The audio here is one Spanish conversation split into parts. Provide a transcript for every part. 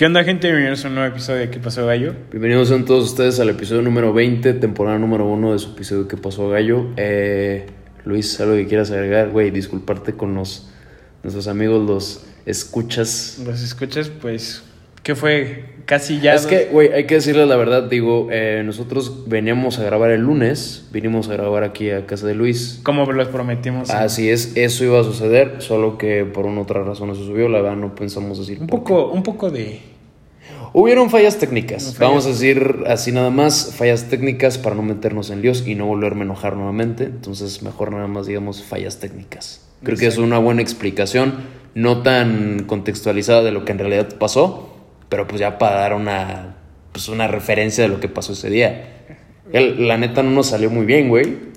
¿Qué onda, gente? Bienvenidos a un nuevo episodio de ¿Qué pasó, Gallo? Bienvenidos sean todos ustedes al episodio número 20, temporada número 1 de su episodio ¿Qué pasó, Gallo? Eh, Luis, algo que quieras agregar, güey, disculparte con los, nuestros amigos, los escuchas. Los escuchas, pues, ¿qué fue? Casi ya. Es que, güey, hay que decirles la verdad, digo, eh, nosotros veníamos a grabar el lunes, vinimos a grabar aquí a casa de Luis. Como los prometimos. Así es, eso iba a suceder, solo que por una otra razón no se subió, la verdad no pensamos decir. Un poco, un poco de. Hubieron fallas técnicas. Fallas. Vamos a decir así nada más, fallas técnicas para no meternos en líos y no volverme a enojar nuevamente. Entonces, mejor nada más digamos fallas técnicas. Creo que es una buena explicación, no tan contextualizada de lo que en realidad pasó, pero pues ya para dar una, pues una referencia de lo que pasó ese día. El- la neta no nos salió muy bien, güey.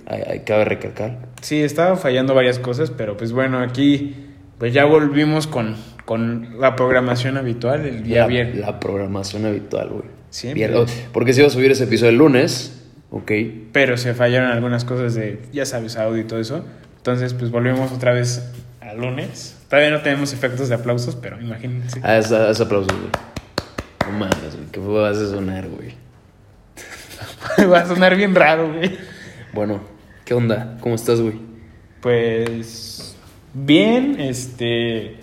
Cabe recalcar. Sí, estaba fallando varias cosas, pero pues bueno, aquí pues ya volvimos con, con la programación habitual el día la, viernes. la programación habitual, güey. Siempre. Porque se iba a subir ese episodio el lunes, ok. Pero se fallaron algunas cosas de, ya sabes, audio y todo eso. Entonces, pues volvemos otra vez al lunes. Todavía no tenemos efectos de aplausos, pero imagínense. Ah, ese, ese aplauso, güey. No mames, güey. ¿Qué vas a sonar, güey? Va a sonar bien raro, güey. Bueno, ¿qué onda? ¿Cómo estás, güey? Pues bien, este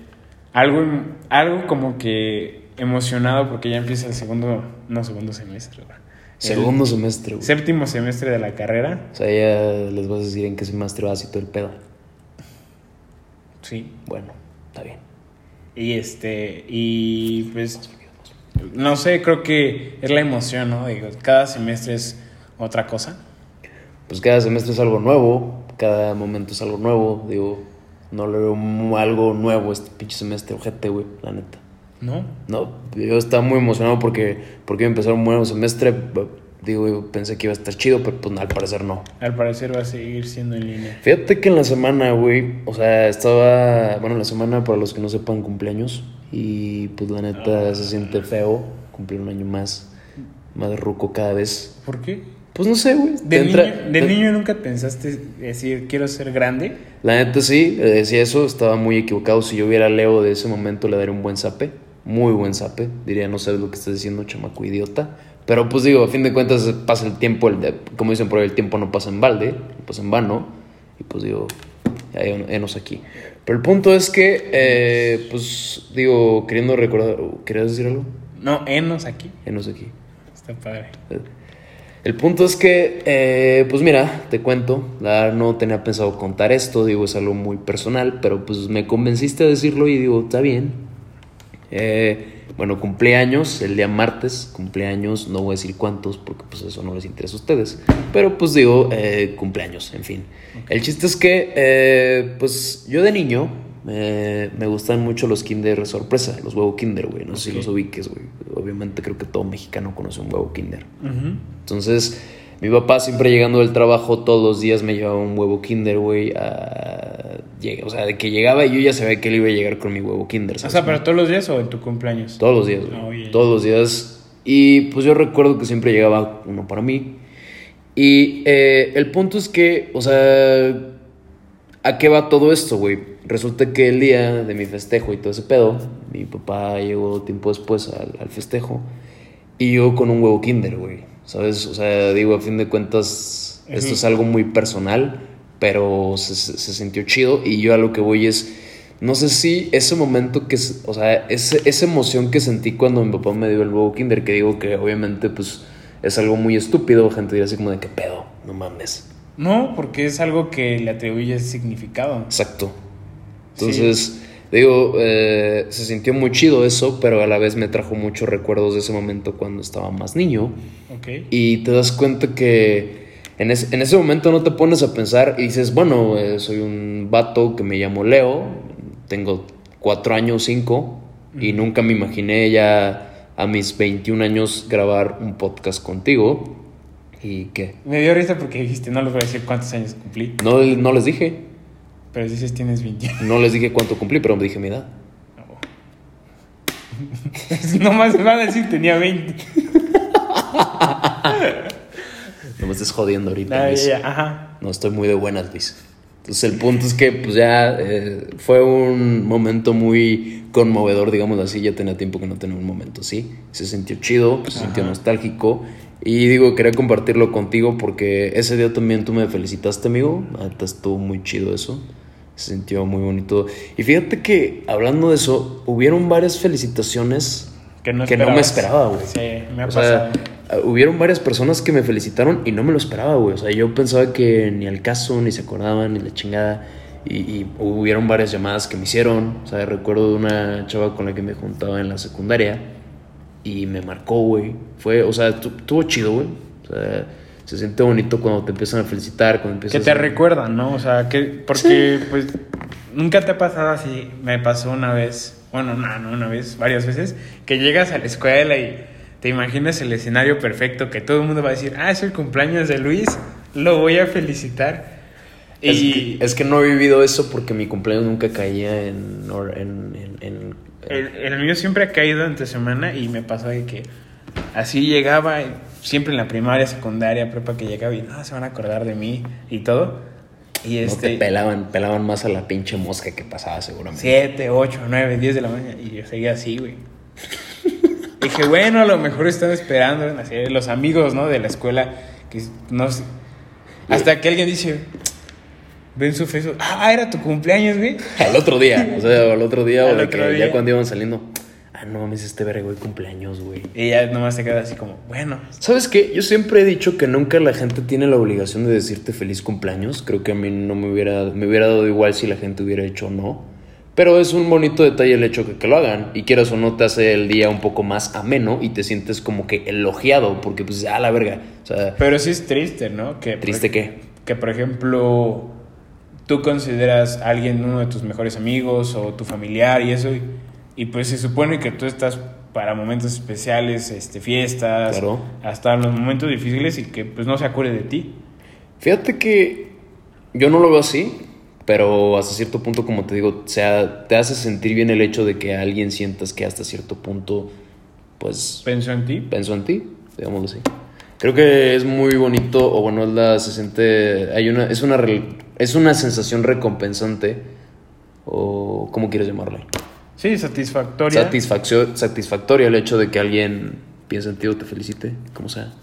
algo algo como que emocionado porque ya empieza el segundo, no segundo semestre, güey. Segundo semestre, güey. séptimo semestre de la carrera. O sea, ya les vas a decir en qué semestre vas y todo el pedo. Sí. Bueno, está bien. Y este y pues no sé, creo que es la emoción, ¿no? Digo, cada semestre es otra cosa. Pues cada semestre es algo nuevo, cada momento es algo nuevo. Digo, no le veo algo nuevo este pinche semestre, ojete, güey, la neta. ¿No? No, yo estaba muy emocionado porque, porque iba a empezar un nuevo semestre. Digo, yo pensé que iba a estar chido, pero pues al parecer no. Al parecer va a seguir siendo en línea. Fíjate que en la semana, güey, o sea, estaba, bueno, la semana para los que no sepan cumpleaños y pues la neta se siente feo cumplir un año más, más ruco cada vez. ¿Por qué? Pues no sé, güey. De, niño, entra- de te- niño nunca pensaste decir quiero ser grande. La neta sí, le decía eso, estaba muy equivocado. Si yo viera a Leo de ese momento le daría un buen zape, muy buen zape. Diría, no sabes lo que estás diciendo, chamaco idiota. Pero pues digo, a fin de cuentas pasa el tiempo, el de- como dicen por ahí, el tiempo no pasa en balde, no pasa en vano. Y pues digo, ya enos aquí. Pero el punto es que, eh, pues digo, queriendo recordar, ¿querías decir algo? No, enos aquí. Enos aquí. Está padre. El punto es que, eh, pues mira, te cuento, la no tenía pensado contar esto, digo, es algo muy personal, pero pues me convenciste a decirlo y digo, está bien. Eh, bueno, cumpleaños, el día martes, cumpleaños, no voy a decir cuántos porque pues eso no les interesa a ustedes, pero pues digo, eh, cumpleaños, en fin. El chiste es que, eh, pues yo de niño eh, me gustan mucho los Kinder sorpresa, los huevo Kinder, güey, no sé si los ubiques, güey. Obviamente creo que todo mexicano conoce un huevo Kinder. Entonces, mi papá siempre llegando del trabajo todos los días me llevaba un huevo Kinder, güey. a- O sea, de que llegaba y yo ya sabía que él iba a llegar con mi huevo Kinder. O sea, pero todos los días o en tu cumpleaños. Todos los días, güey. Ah, oye. Todos los días. Y pues yo recuerdo que siempre llegaba uno para mí. Y eh, el punto es que, o sea, ¿a qué va todo esto, güey? Resulta que el día de mi festejo y todo ese pedo, mi papá llegó tiempo después al, al festejo y yo con un huevo kinder, güey. ¿Sabes? O sea, digo, a fin de cuentas, esto es algo muy personal, pero se, se- sintió chido y yo a lo que voy es... No sé si ese momento que, o sea, ese, esa emoción que sentí cuando mi papá me dio el huevo kinder, que digo que obviamente pues es algo muy estúpido, gente dirá así como de qué pedo, no mames. No, porque es algo que le atribuyes significado. Exacto. Entonces, digo, eh, se sintió muy chido eso, pero a la vez me trajo muchos recuerdos de ese momento cuando estaba más niño. Ok. Y te das cuenta que en, ese- en ese momento no te pones a pensar y dices, bueno, eh, soy un vato que me llamo Leo, tengo cuatro años, cinco, y nunca me imaginé ya a mis 21 años grabar un podcast contigo. ¿Y qué? Me dio risa porque dijiste, no les voy a decir cuántos años cumplí. No, no les dije, Pero dices tienes 21. no les dije cuánto cumplí, pero me dije mi edad. no más van a decir tenía 20. No me estés jodiendo ahorita, Ah, Luis. ya, ya, Ajá. No estoy muy de buenas, Luis. Entonces el punto es que pues ya eh, fue un momento muy conmovedor, digamos así, ya tenía tiempo que no tenía un momento así. Se sintió chido, se sintió nostálgico. Y digo, quería compartirlo contigo porque ese día también tú me felicitaste, amigo. Ahorita estuvo muy chido eso. Se sintió muy bonito. Y fíjate que, hablando de eso, hubieron varias felicitaciones Que no, que no me esperaba, güey. Sí, me ha O sea, pasado. hubieron varias personas que me felicitaron y no me lo esperaba, güey. O sea, yo pensaba que ni al caso, ni se acordaban, ni la chingada. Y, y hubieron varias llamadas que me hicieron. O sea, recuerdo de una chava con la que me juntaba en la secundaria y me marcó, güey. Fue, o sea, tu- estuvo chido, güey. O sea, se siente bonito cuando te empiezan a felicitar, cuando Que te a... recuerdan, ¿no? O sea, que porque pues nunca te ha pasado así. Me pasó una vez, bueno, no, no una vez, varias veces, que llegas a la escuela y te imaginas el escenario perfecto que todo el mundo va a decir, ah, es el cumpleaños de Luis, lo voy a felicitar. Es, Y que, es que no he vivido eso porque mi cumpleaños nunca caía en, en- en- el, el mío siempre ha caído entre semana y me pasó de que así llegaba, siempre en la primaria, secundaria, prepa que llegaba y no, se van a acordar de mí y todo. Y No este... te pelaban, pelaban más a la pinche mosca que pasaba seguramente. 7, 8, 9, 10 de la mañana. Y yo seguía así, güey. Dije, bueno, a lo mejor están esperando así, los amigos, ¿no? De la escuela. Que no sé. Hasta que alguien dice, ven su Facebook. Ah, era tu cumpleaños, güey. Al otro día, o sea, al otro día, Al o de otro que día. ya cuando iban saliendo, ah, no mames, este verga, güey, cumpleaños, güey. Y ya nomás se queda así como, bueno. ¿Sabes qué? Yo siempre he dicho que nunca la gente tiene la obligación de decirte feliz cumpleaños. Creo que a mí no me hubiera, me hubiera dado igual si la gente hubiera hecho o no. Pero es un bonito detalle el hecho que, que lo hagan. Y quieras o no, te hace el día un poco más ameno y te sientes como que elogiado. Porque, pues, ah, la verga. O sea, Pero sí es triste, ¿no? Que, por ¿triste ej- qué? Que, por ejemplo, tú consideras a alguien uno de tus mejores amigos o tu familiar y eso. Y, y pues se supone que tú estás para momentos especiales, este, fiestas, Claro. hasta los momentos difíciles y que pues no se acuerde de ti. Fíjate que yo no lo veo así, pero hasta cierto punto, como te digo, o sea, te hace sentir bien el hecho de que alguien sientas que hasta cierto punto, pues, Pensó en ti. pensó en ti, digámoslo así. Creo que es muy bonito, o bueno, es la, se siente, hay una, es una, es una sensación recompensante, o ¿cómo quieres llamarle? Sí, satisfactoria. Satisfactoria el hecho de que alguien piense en ti o te felicite, como sea.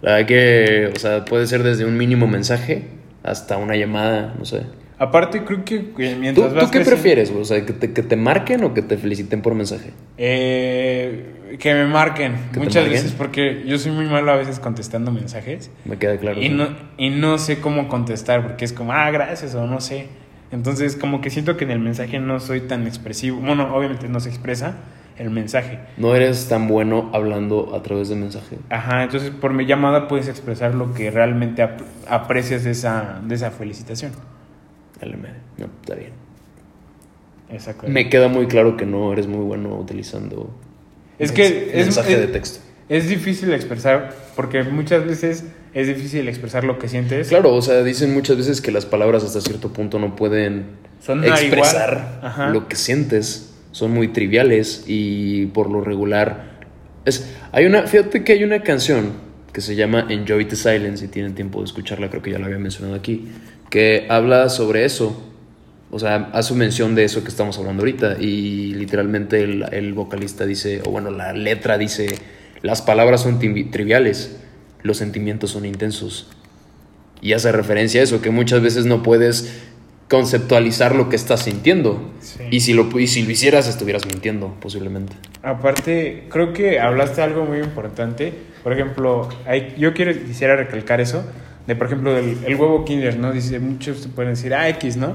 La verdad que, o sea, puede ser desde un mínimo mensaje hasta una llamada, no sé. Aparte, creo que ¿Tú, mientras tú vas qué creciendo- prefieres? O sea, ¿que te, que te marquen o que te feliciten por mensaje? Eh, que me marquen. ¿Que te Muchas marquen? veces, porque yo soy muy malo a veces contestando mensajes. Me queda claro. Y ¿sí? no, y no sé cómo contestar porque es como, ah, gracias o no sé. Entonces, como que siento que en el mensaje no soy tan expresivo. Bueno, obviamente no se expresa el mensaje. No eres tan bueno hablando a través de mensaje. Ajá, entonces por mi llamada puedes expresar lo que realmente ap- aprecias de esa, de esa felicitación. Me- No, está bien. Exacto. Me queda muy claro que no eres muy bueno utilizando Es que es- mensaje es- de texto. Es difícil expresar, porque muchas veces es difícil expresar lo que sientes. Claro, o sea, dicen muchas veces que las palabras hasta cierto punto no pueden Son expresar lo que sientes. Son muy triviales y por lo regular es hay una fíjate que hay una canción que se llama Enjoy the Silence si tienen tiempo de escucharla, creo que ya la había mencionado aquí, que habla sobre eso. O sea, hace mención de eso que estamos hablando ahorita y literalmente el, el vocalista dice, o bueno, la letra dice, las palabras son triviales, los sentimientos son intensos. Y hace referencia a eso, que muchas veces no puedes conceptualizar lo que estás sintiendo. Sí. Y, si lo, y si lo hicieras, estuvieras mintiendo, posiblemente. Aparte, creo que hablaste algo muy importante. Por ejemplo, hay- yo quiero, quisiera recalcar eso. De, por ejemplo, del, el huevo Kinder, ¿no? Dice, muchos te pueden decir, ah, X, ¿no?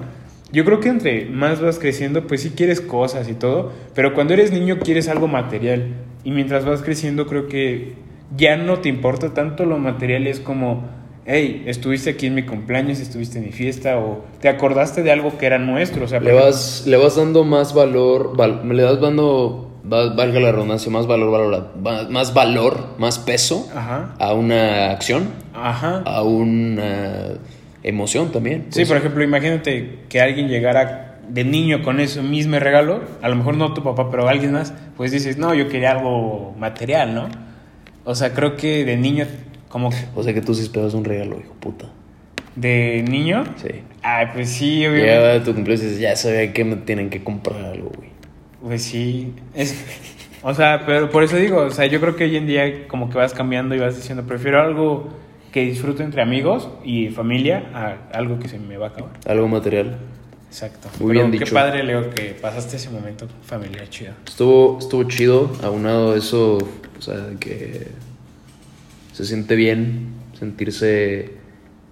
Yo creo que entre más vas creciendo, pues sí quieres cosas y todo. Pero cuando eres niño quieres algo material. Y mientras vas creciendo, creo que ya no te importa tanto lo material. Es como, hey, estuviste aquí en mi cumpleaños, estuviste en mi fiesta, o te acordaste de algo que era nuestro. O sea, Le vas, le vas dando más valor, val- le das dando, valga la redundancia, más valor, valor- va- más valor, más peso Ajá. a una acción, Ajá. a una emoción también. Sí, pues. por ejemplo, imagínate que alguien llegara de niño con ese mismo regalo, a lo mejor no tu papá, pero alguien más, pues dices, no, yo quería algo material, ¿no? O sea, creo que de niño, como que O sea que tú sí esperas un regalo, hijo puta. ¿De niño? Sí. Ay, pues sí, obviamente. Llegaba a tu cumpleaños ya sabía que me tienen que comprar algo, güey. Pues sí. Es, o sea, pero por eso digo, o sea, yo creo que hoy en día como que vas cambiando y vas diciendo, prefiero algo que disfruto entre amigos y familia a algo que se me va a acabar. Algo material. Exacto. Muy Pero bien qué dicho. padre, Leo, que pasaste ese momento familiar chido. Estuvo, estuvo chido, aunado eso, o sea, que se siente bien sentirse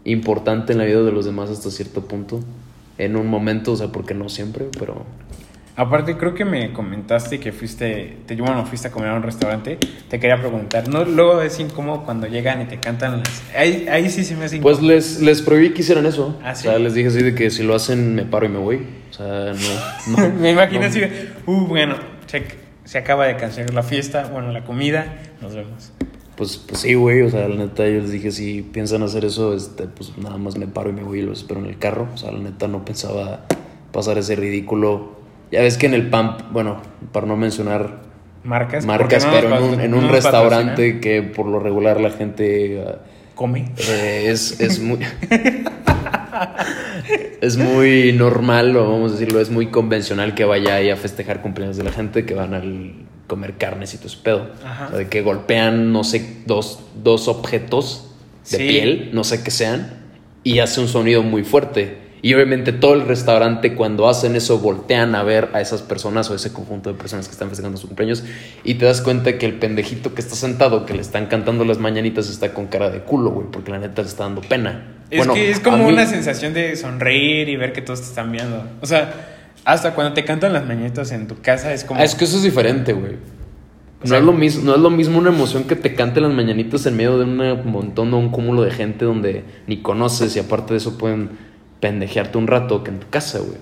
importante en la vida de los demás hasta cierto punto. En un momento, o sea, porque no siempre, pero Aparte, creo que me comentaste que fuiste, te, bueno, fuiste a comer a un restaurante. Te quería preguntar, ¿no? Luego es incómodo cuando llegan y te cantan las... Ahí, ahí sí se me hace Pues incómodo. les, les prohibí que hicieran eso. Ah, ¿sí? O sea, les dije así de que si lo hacen me paro y me voy. O sea, no. no me imagino no. así de, uh, bueno, se, se acaba de cancelar la fiesta, bueno, la comida, nos vemos. Pues, pues sí, güey. O sea, la neta, yo les dije, si piensan hacer eso, este, pues nada más me paro y me voy y los espero en el carro. O sea, la neta, no pensaba pasar ese ridículo. Ya ves que en el PAMP, bueno, para no mencionar Marcas. marcas, no pero en un, en un restaurante que por lo regular la gente ah, Come. eh, es, es muy. es muy normal, o vamos a decirlo, es muy convencional que vaya ahí a festejar cumpleaños de la gente, que van al comer carnes y todo ese pedo. Ajá. O sea, de que golpean, no sé, dos, dos objetos de Sí. piel, no sé qué sean, y hace un sonido muy fuerte. Y obviamente todo el restaurante cuando hacen eso voltean a ver a esas personas o ese conjunto de personas que están festejando su cumpleaños y te das cuenta que el pendejito que está sentado, que le están cantando las mañanitas, está con cara de culo, güey, porque la neta le está dando pena. Es Bueno, que es como mí- una sensación de sonreír y ver que todos te están viendo. O sea, hasta cuando te cantan las mañanitas en tu casa es como... Ah, es que eso es diferente, güey. O No es, lo mismo, no es lo mismo una emoción que te cante las mañanitas en medio de un montón o un cúmulo de gente donde ni conoces y aparte de eso pueden pendejearte un rato que en tu casa, güey.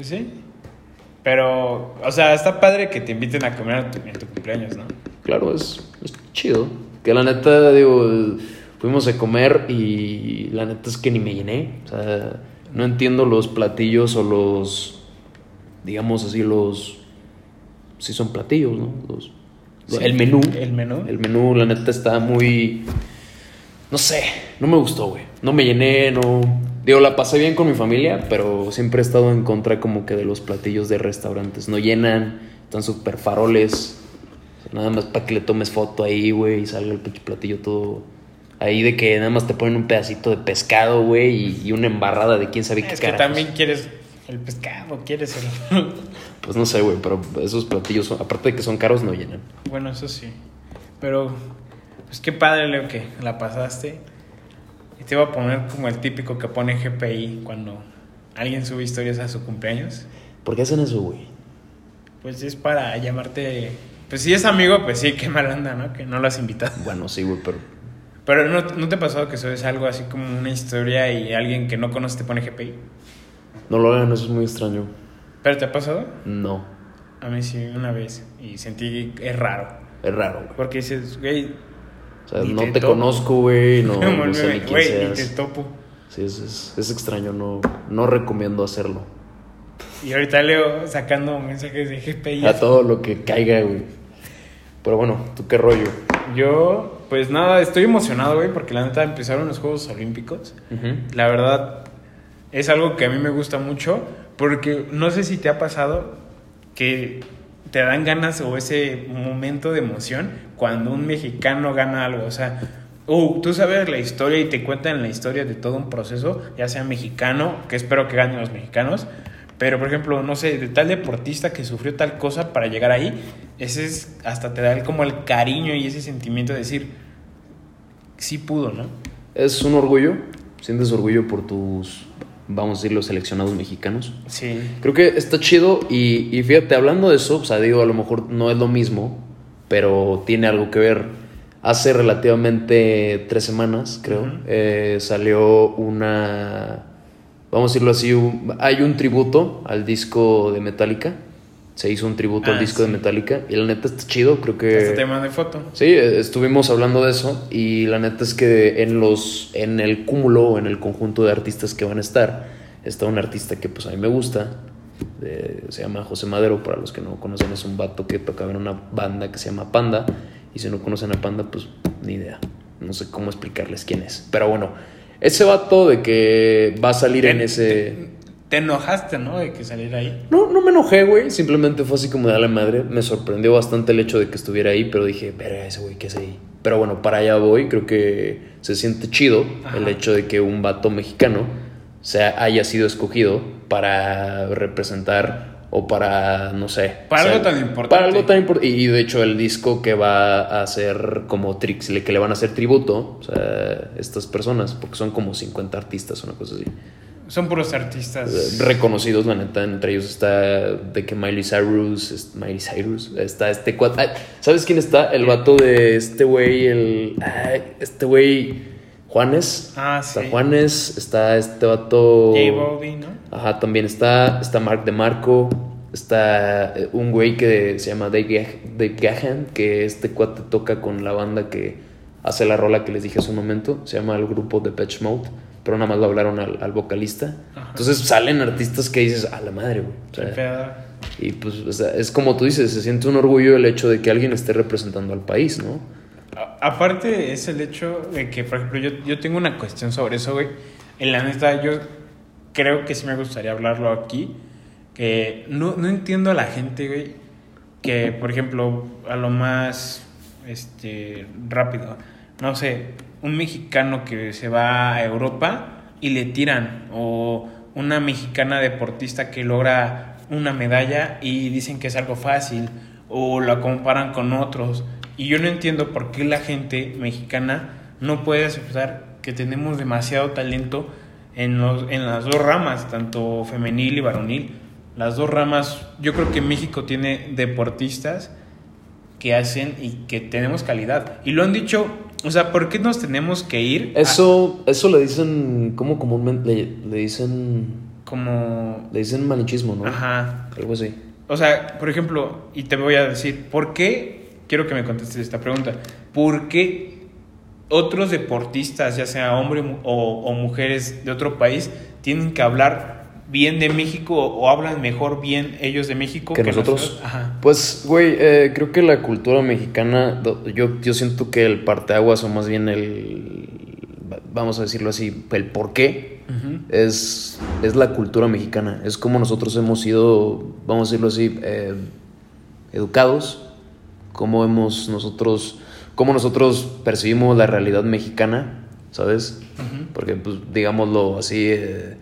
Sí. Pero, o sea, está padre que te inviten a comer en tu, cumpleaños, ¿no? Claro, es, es chido. Que la neta, digo, fuimos a comer y la neta es que ni me llené. O sea, no entiendo los platillos o los, digamos así, los... Sí son platillos, ¿no? Los, Sí. El menú. El menú. El menú, la neta, está muy... No sé, no me gustó, güey. No me llené, no... Digo, la pasé bien con mi familia, pero siempre he estado en contra como que de los platillos de restaurantes. No llenan, están súper faroles. O sea, nada más para que le tomes foto ahí, güey, y salga el pinche platillo todo... Ahí de que nada más te ponen un pedacito de pescado, güey, y, y una embarrada de quién sabe qué Es que carajos. también quieres el pescado, quieres el... Pues no sé, güey, pero esos platillos, son- aparte de que son caros, no llenan. bueno, eso sí. Pero, pues qué padre, Leo, que la pasaste. Y te iba a poner como el típico que pone GPI cuando alguien sube historias a su cumpleaños. ¿Por qué hacen eso, güey? Pues es para llamarte... Pues si es amigo, pues sí, qué mal anda, ¿no? Que no lo has invitado. Bueno, sí, güey, pero... Pero ¿no, ¿no te ha pasado que subes algo así como una historia y alguien que no conoces te pone GPI? No lo hagan, eso es muy extraño. ¿Pero te ha pasado? No, A mí sí, una vez. Y sentí que es raro. es raro, güey. Porque dices, güey... O sea, Ni no te conozco, güey, no, no sé ni quién güey, ni te topo. Sí, es, es, es extraño, no, no recomiendo hacerlo. Y ahorita leo sacando mensajes de GPI. A todo lo que caiga, güey. Pero bueno, ¿tú qué rollo? Yo, pues nada, estoy emocionado, güey, porque la neta empezaron los Juegos Olímpicos. La verdad, es algo que a mí me gusta mucho, porque no sé si te ha pasado que te dan ganas o ese momento de emoción cuando un mexicano gana algo. O sea, uh, tú sabes la historia y te cuentan la historia de todo un proceso, ya sea mexicano, que espero que ganen los mexicanos. Pero, por ejemplo, no sé, de tal deportista que sufrió tal cosa para llegar ahí, ese es hasta te da el- como el cariño y ese sentimiento de decir, sí pudo, ¿no? Es un orgullo, sientes orgullo por tus, vamos a decir, los seleccionados mexicanos. Sí. Creo que está chido y, y fíjate, hablando de eso, o sea, digo, a lo mejor no es lo mismo, pero tiene algo que ver. Hace relativamente tres semanas, creo, eh, salió una, vamos a decirlo así, un- hay un tributo al disco de Metallica. Se hizo un tributo al Ah, disco de. Metallica. Y la neta está chido, creo que... Hasta te mandé foto. Sí, eh, estuvimos hablando de eso. Y la neta es que en los en el cúmulo o en el conjunto de artistas que van a estar está un artista que pues a mí me gusta, de- se llama José Madero, para los que no conocen es un vato que tocaba en una banda que se llama Panda. Y si no conocen a Panda pues ni idea, no sé cómo explicarles quién es, pero bueno, Ese vato de que va a salir en ese... Te, te enojaste, ¿no? De que saliera ahí. No, no me enojé, güey. Simplemente fue así como de a la madre. Me sorprendió bastante el hecho de que estuviera ahí, pero dije, verga, ese güey, ¿qué hace ahí? Pero bueno, para allá voy. Creo que se siente chido Ajá. el hecho de que un vato mexicano se haya sido escogido para representar o para, no sé. Para o sea, algo tan importante. Para algo tan importante. Y de hecho, el disco que va a hacer como tricks, que le van a hacer tributo, o sea, estas personas, porque son como 50 artistas, una cosa así Son puros artistas. reconocidos, la neta. Entre ellos está de que Miley Cyrus, es- Miley Cyrus, está este cuate. ay, ¿Sabes quién está? El vato de este güey, el. ay, este güey, Juanes. Ah, Está sí. Juanes, está este vato. J Balvin, ¿no? Ajá, también está. Está Mark de Marco. Está eh, un güey que se llama Dave, Dave Gahan, que este cuate toca con la banda que hace la rola que les dije hace un momento. Se llama el grupo de Patch Mode, pero nada más lo hablaron al, al vocalista. Ajá. Entonces salen artistas que dices, a la madre, güey. O sea, y pues o sea, es como tú dices, se siente un orgullo el hecho de que alguien esté representando al país, ¿no? A- Aparte es el hecho de que, por ejemplo, yo, yo tengo una cuestión sobre eso, güey. En la neta, yo creo que sí me gustaría hablarlo aquí. Que no, no entiendo a la gente, güey, que, por ejemplo, a lo más este, rápido, no sé, un mexicano que se va a Europa y le tiran, o una mexicana deportista que logra una medalla y dicen que es algo fácil, o la comparan con otros. Y yo no entiendo por qué la gente mexicana no puede aceptar que tenemos demasiado talento en, los, en las dos ramas, tanto femenil y varonil. Las dos ramas, yo creo que México tiene deportistas que hacen y que tenemos calidad. Y lo han dicho, o sea, ¿por qué nos tenemos que ir? a- Eso, eso le dicen, ¿cómo comúnmente le, le dicen? como... Le dicen malichismo, ¿no? Ajá. Algo así. O sea, por ejemplo, y te voy a decir, ¿por qué? Quiero que me contestes esta pregunta. ¿Por qué otros deportistas, ya sea hombres o, o mujeres de otro país, tienen que hablar bien de México o, hablan mejor bien ellos de México que nosotros. Ajá. Pues, güey, eh, creo que la cultura mexicana, yo, yo siento que el parteaguas o más bien el, vamos a decirlo así, el por qué es, es la cultura mexicana. Es como nosotros hemos sido, vamos a decirlo así, eh, educados, cómo hemos nosotros, cómo nosotros percibimos la realidad mexicana, ¿sabes? Porque, pues, digámoslo así, eh,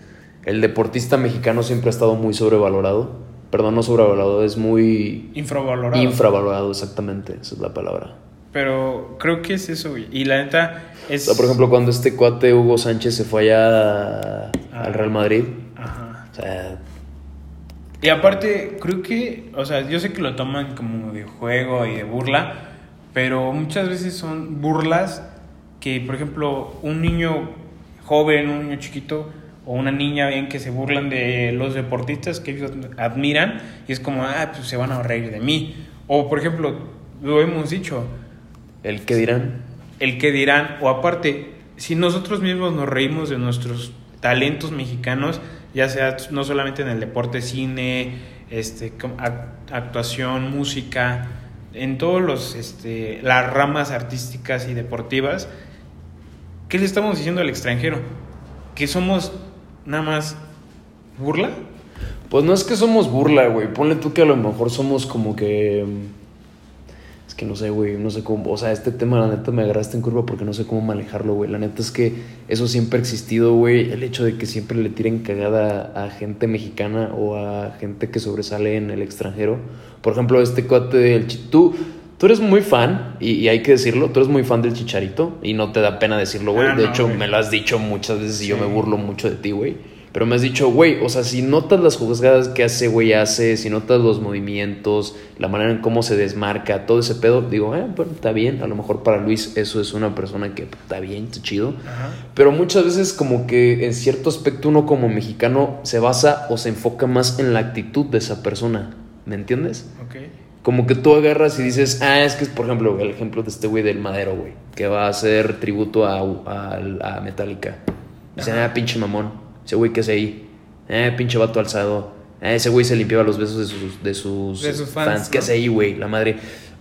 el deportista mexicano siempre ha estado muy sobrevalorado. Perdón, no sobrevalorado, es muy Infravalorado. infravalorado, exactamente, esa es la palabra. Pero creo que es eso, güey. Y la neta O es... sea, por ejemplo, cuando este cuate Hugo Sánchez se fue allá Ah. al Real Madrid, Ajá. o sea, Y aparte, creo que, o sea, yo sé que lo toman como de juego y de burla, pero muchas veces son burlas que, por ejemplo, un niño joven, un niño chiquito o una niña bien que se burlan de los deportistas que ellos admiran y es como, ah, pues se van a reír de mí. O, por ejemplo, lo hemos dicho, el que dirán, el que dirán, o aparte, si nosotros mismos nos reímos de nuestros talentos mexicanos, ya sea no solamente en el deporte, cine, este, actuación, música, en todos los, este, las ramas artísticas y deportivas, ¿qué le estamos diciendo al extranjero? Que somos nada más burla. Pues no es que somos burla, güey. Ponle tú que a lo mejor somos como que. mm, Es que no sé, güey. No sé cómo. O sea, este tema, la neta, me agarraste en curva porque no sé cómo manejarlo, güey. La neta es que eso siempre ha existido, güey. El hecho de que siempre le tiren cagada a gente mexicana o a gente que sobresale en el extranjero. Por ejemplo, este cuate del. Chi- Tú. Eres muy fan, y, y hay que decirlo, tú eres muy fan del chicharito, y no te da pena decirlo, güey. Ah, de no, hecho, me lo has dicho muchas veces y yo me burlo mucho de ti, güey. Pero me has dicho, güey, o sea, si notas las jugadas que hace, güey, hace, si notas los movimientos, la manera en cómo se desmarca, todo ese pedo, digo, eh, bueno, está bien. A lo mejor para Luis eso es una persona que está bien, está chido. Ajá. Pero muchas veces como que en cierto aspecto uno como mexicano se basa o se enfoca más en la actitud de esa persona. ¿Me entiendes? Ok. Como que tú agarras y dices, ah, es que es, por ejemplo, el ejemplo de este güey del Madero, güey, que va a hacer tributo a, a, a Metallica. Dicen, ah, pinche mamón, ese güey que hace ahí, eh, pinche vato alzado, eh, ese güey se limpiaba los besos de sus, de sus, De sus fans, ¿Qué ¿no? hace ahí, güey? La madre.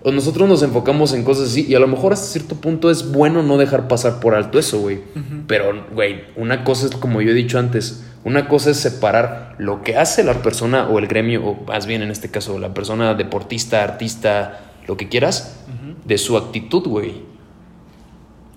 O nosotros nos enfocamos en cosas así y a lo mejor hasta cierto punto es bueno no dejar pasar por alto eso, güey. Pero, güey, una cosa es, como yo he dicho antes, una cosa es separar lo que hace la persona o el gremio, o más bien en este caso la persona deportista, artista, lo que quieras, de su actitud, güey.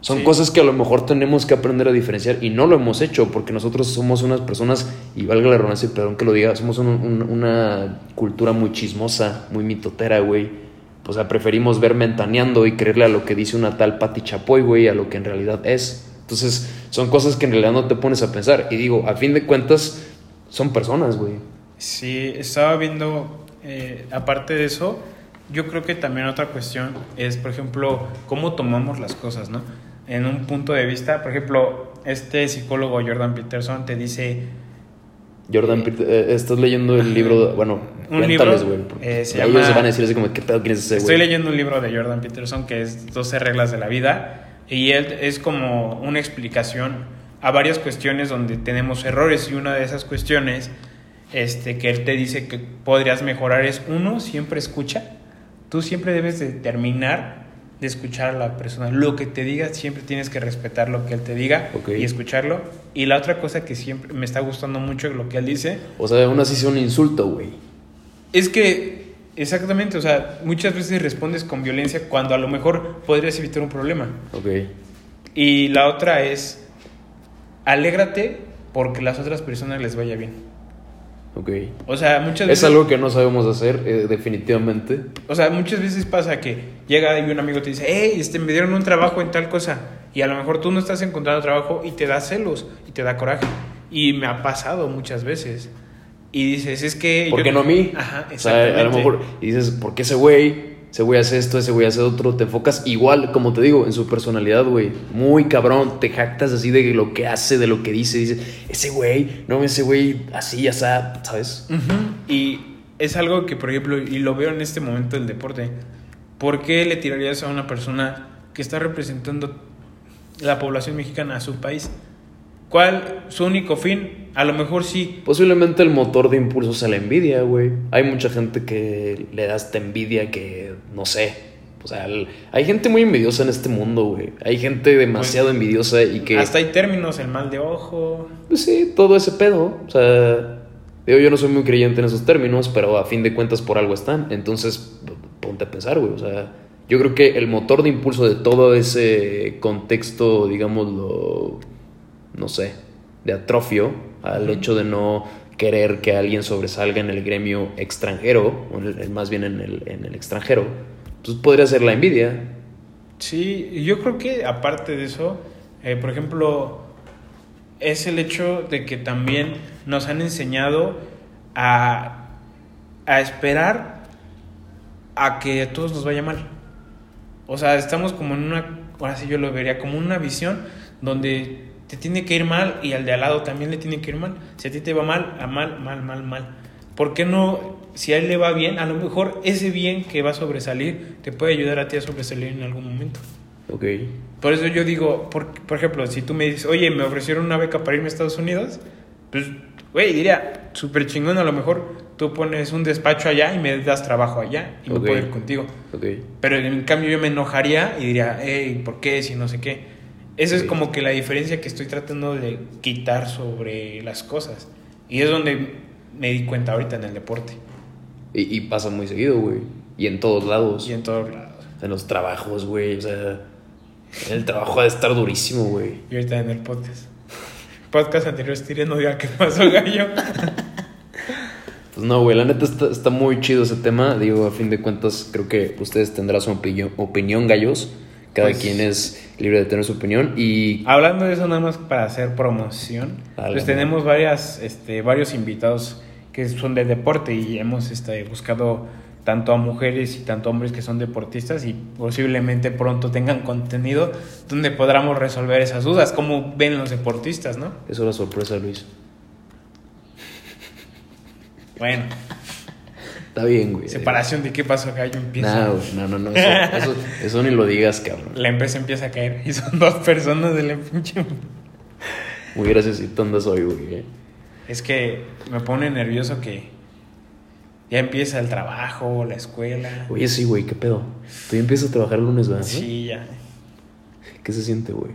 Son Sí. cosas que a lo mejor tenemos que aprender a diferenciar y no lo hemos hecho porque nosotros somos unas personas, y valga la redundancia, perdón que lo diga, somos un- un- una cultura muy chismosa, muy mitotera, güey. O sea, preferimos ver mentaneando y creerle a lo que dice una tal Pati Chapoy, güey, a lo que en realidad es. Entonces, son cosas que en realidad no te pones a pensar. Y digo, a fin de cuentas, son personas, güey. Sí, estaba viendo, eh, aparte de eso, yo creo que también otra cuestión es, por ejemplo, cómo tomamos las cosas, ¿no? En un punto de vista, por ejemplo, este psicólogo Jordan Peterson te dice, Jordan, eh, estás leyendo el libro, bueno, Un cuéntales, libro, porque eh, se ellos llama- van a decir así como, ¿qué pedo quién es ese, estoy güey? leyendo un libro de Jordan Peterson que es 12 reglas de la vida y él es como una explicación a varias cuestiones donde tenemos errores y una de esas cuestiones este, que él te dice que podrías mejorar es uno, siempre escucha. Tú siempre debes de terminar de escuchar a la persona. Lo que te diga, siempre tienes que respetar lo que él te diga Ok. y escucharlo. Y la otra cosa que siempre me está gustando mucho lo que él dice O sea, aún así es un insulto, güey. Es que, exactamente, o sea, muchas veces respondes con violencia cuando a lo mejor podrías evitar un problema. Ok. Y la otra es, alégrate porque las otras personas les vaya bien. Ok. O sea, muchas Es veces... algo que no sabemos hacer, eh, definitivamente. O sea, muchas veces pasa que llega y un amigo te dice, hey, este, me dieron un trabajo en tal cosa. Y a lo mejor tú no estás encontrando trabajo y te da celos y te da coraje. Y me ha pasado muchas veces. Y dices, es que... ¿Por yo- qué no a mí? Ajá, O sea, a lo exactamente. mejor y dices, ¿por qué ese güey? Ese güey hace esto, ese güey hace otro. Te enfocas igual, como te digo, en su personalidad, güey. Muy cabrón. Te jactas así de lo que hace, de lo que dice. Dices, ese güey, no, ese güey así, ya está, ¿sabes? Y es algo que, por ejemplo, y lo veo en este momento del deporte. ¿Por qué le tirarías a una persona que está representando la población mexicana a su país? ¿Cuál su único fin? A lo mejor sí. Posiblemente el motor de impulso sea la envidia, güey. Hay mucha gente que le da esta envidia que, no sé. O sea, el- hay gente muy envidiosa en este mundo, güey. Hay gente demasiado envidiosa y que... Hasta hay términos, el mal de ojo. Pues sí, todo ese pedo. O sea, digo, yo no soy muy creyente en esos términos, pero a fin de cuentas por algo están. Entonces, ponte a pensar, güey. O sea, yo creo que el motor de impulso de todo ese contexto, digámoslo, no sé, de atrofio al hecho de no querer que alguien sobresalga en el gremio extranjero, o en el- más bien en el, en el extranjero, pues podría ser la envidia. Sí, yo creo que aparte de eso, eh, por ejemplo, es el hecho de que también nos han enseñado a, a esperar a que a todos nos vaya mal. O sea, estamos como en una, ahora sí yo lo vería como una visión donde te tiene que ir mal y al de al lado también le tiene que ir mal. Si a ti te va mal, a mal, mal, mal, mal. ¿Por qué no, si a él le va bien, a lo mejor ese bien que va a sobresalir te puede ayudar a ti a sobresalir en algún momento? Ok. Por eso yo digo, por, por ejemplo, si tú me dices, oye, me ofrecieron una beca para irme a Estados Unidos, pues, güey, diría, súper chingón, a lo mejor tú pones un despacho allá y me das trabajo allá y me Ok. puedo ir contigo. Ok. Pero en cambio yo me enojaría y diría, hey, ¿por qué? Si no sé qué. Esa es como que la diferencia que estoy tratando de quitar sobre las cosas. Y es donde me di cuenta ahorita en el deporte Y, y pasa muy seguido, güey. Y en todos lados. y en todos lados. En los trabajos, güey. O sea, el trabajo ha de estar durísimo, güey. Y ahorita en el podcast. Podcast anterior, Stire, no diga qué pasó, gallo. Pues no, güey, la neta está, está muy chido ese tema. Digo, a fin de cuentas, creo que ustedes tendrán su opinión, opinión gallos. Cada Pues- quien es libre de tener su opinión. Y Hablando de eso, nada más para hacer promoción, Dale, pues tenemos varias, este, varios invitados que son de deporte y hemos este, buscado tanto a mujeres y tanto a hombres que son deportistas y posiblemente pronto tengan contenido donde podamos resolver esas dudas, como ven los deportistas, ¿no? eso es la sorpresa, Luis. Bueno, Está bien, güey. separación de qué pasó, gallo empieza. No, güey, no, no, no. Eso, eso, eso ni lo digas, cabrón. La empresa empieza a caer y son dos personas de la pinche. Muy graciosito andas hoy, güey. eh. Es que me pone nervioso que ya empieza el trabajo, la escuela. Oye, sí, güey, ¿qué pedo? Tú ya empiezas a trabajar el lunes, ¿verdad? Sí, ya. ¿Qué se siente, güey?